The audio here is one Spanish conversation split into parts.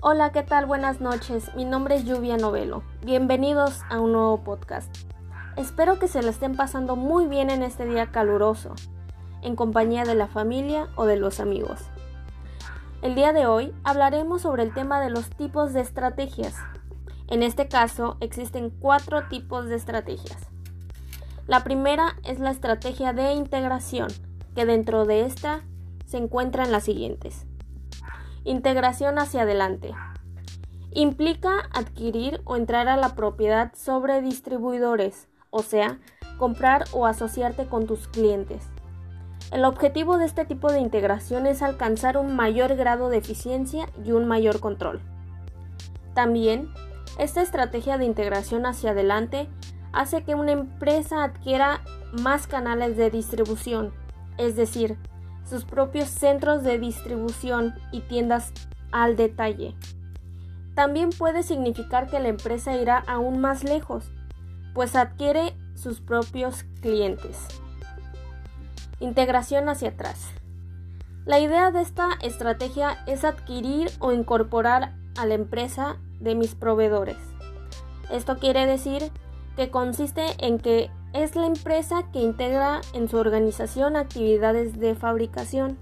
Hola, ¿qué tal? Buenas noches. Mi nombre es Lluvia Novelo. Bienvenidos a un nuevo podcast. Espero que se le estén pasando muy bien en este día caluroso, en compañía de la familia o de los amigos. El día de hoy hablaremos sobre el tema de los tipos de estrategias. En este caso existen cuatro tipos de estrategias. La primera es la estrategia de integración, que dentro de esta se encuentran las siguientes. Integración hacia adelante. Implica adquirir o entrar a la propiedad sobre distribuidores, o sea, comprar o asociarte con tus clientes. El objetivo de este tipo de integración es alcanzar un mayor grado de eficiencia y un mayor control. También, esta estrategia de integración hacia adelante hace que una empresa adquiera más canales de distribución, es decir, sus propios centros de distribución y tiendas al detalle. También puede significar que la empresa irá aún más lejos, pues adquiere sus propios clientes. Integración hacia atrás. La idea de esta estrategia es adquirir o incorporar a la empresa de mis proveedores. Esto quiere decir que consiste en que es la empresa que integra en su organización actividades de fabricación.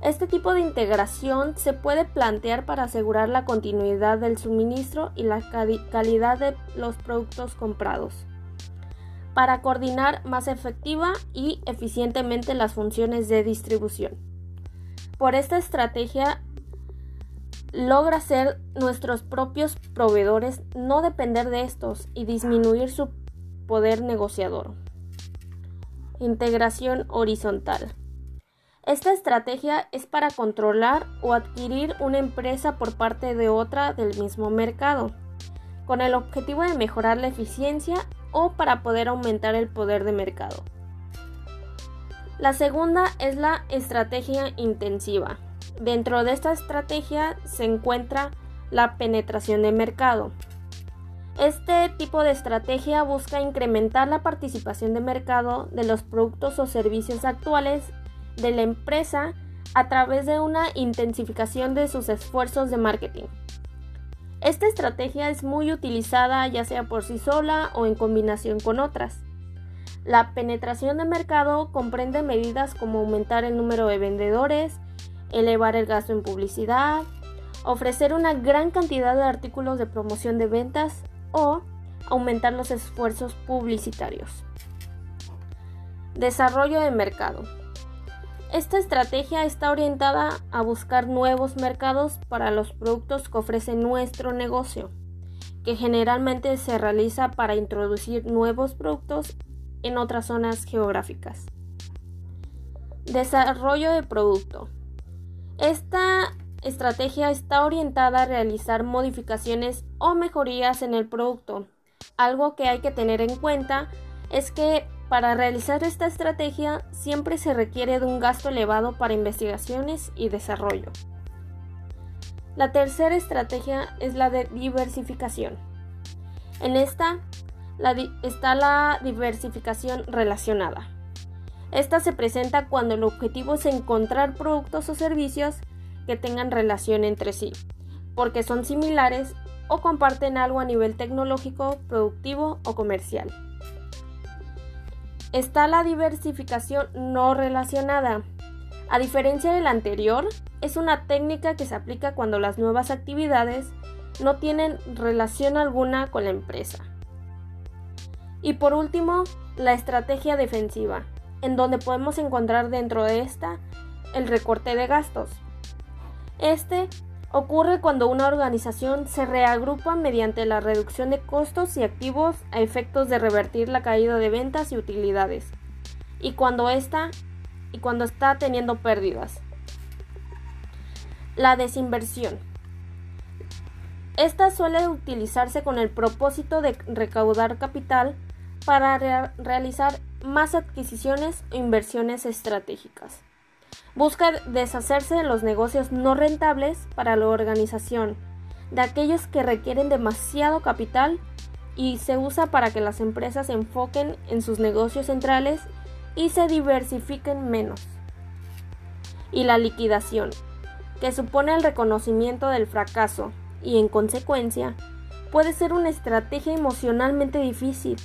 Este tipo de integración se puede plantear para asegurar la continuidad del suministro y la calidad de los productos comprados, para coordinar más efectiva y eficientemente las funciones de distribución. Por esta estrategia logra ser nuestros propios proveedores, no depender de estos y disminuir su poder negociador. Integración horizontal. Esta estrategia es para controlar o adquirir una empresa por parte de otra del mismo mercado, con el objetivo de mejorar la eficiencia o para poder aumentar el poder de mercado. La segunda es la estrategia intensiva. Dentro de esta estrategia se encuentra la penetración de mercado. Este tipo de estrategia busca incrementar la participación de mercado de los productos o servicios actuales de la empresa a través de una intensificación de sus esfuerzos de marketing. Esta estrategia es muy utilizada ya sea por sí sola o en combinación con otras. La penetración de mercado comprende medidas como aumentar el número de vendedores, elevar el gasto en publicidad, ofrecer una gran cantidad de artículos de promoción de ventas o aumentar los esfuerzos publicitarios. Desarrollo de mercado. Esta estrategia está orientada a buscar nuevos mercados para los productos que ofrece nuestro negocio, que generalmente se realiza para introducir nuevos productos en otras zonas geográficas. Desarrollo de producto. Esta estrategia está orientada a realizar modificaciones o mejorías en el producto. Algo que hay que tener en cuenta es que para realizar esta estrategia siempre se requiere de un gasto elevado para investigaciones y desarrollo. La tercera estrategia es la de diversificación. En esta está la diversificación relacionada. Esta se presenta cuando el objetivo es encontrar productos o servicios que tengan relación entre sí, porque son similares o comparten algo a nivel tecnológico, productivo o comercial. Está la diversificación no relacionada. A diferencia de la anterior, es una técnica que se aplica cuando las nuevas actividades no tienen relación alguna con la empresa. Y por último, la estrategia defensiva, en donde podemos encontrar dentro de esta el recorte de gastos. Este ocurre cuando una organización se reagrupa mediante la reducción de costos y activos a efectos de revertir la caída de ventas y utilidades, y cuando está y cuando está teniendo pérdidas. La desinversión. Esta suele utilizarse con el propósito de recaudar capital para realizar más adquisiciones o inversiones estratégicas. Busca deshacerse de los negocios no rentables para la organización, de aquellos que requieren demasiado capital y se usa para que las empresas se enfoquen en sus negocios centrales y se diversifiquen menos. Y la liquidación. que supone el reconocimiento del fracaso y en consecuencia puede ser una estrategia emocionalmente difícil.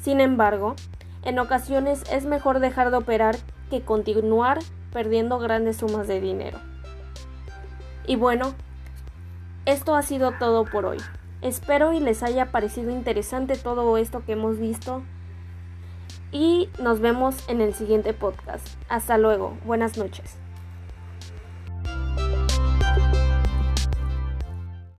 Sin embargo, en ocasiones es mejor dejar de operar que continuar perdiendo grandes sumas de dinero. Y bueno, esto ha sido todo por hoy. Espero y les haya parecido interesante todo esto que hemos visto. Y nos vemos en el siguiente podcast. Hasta luego. Buenas noches.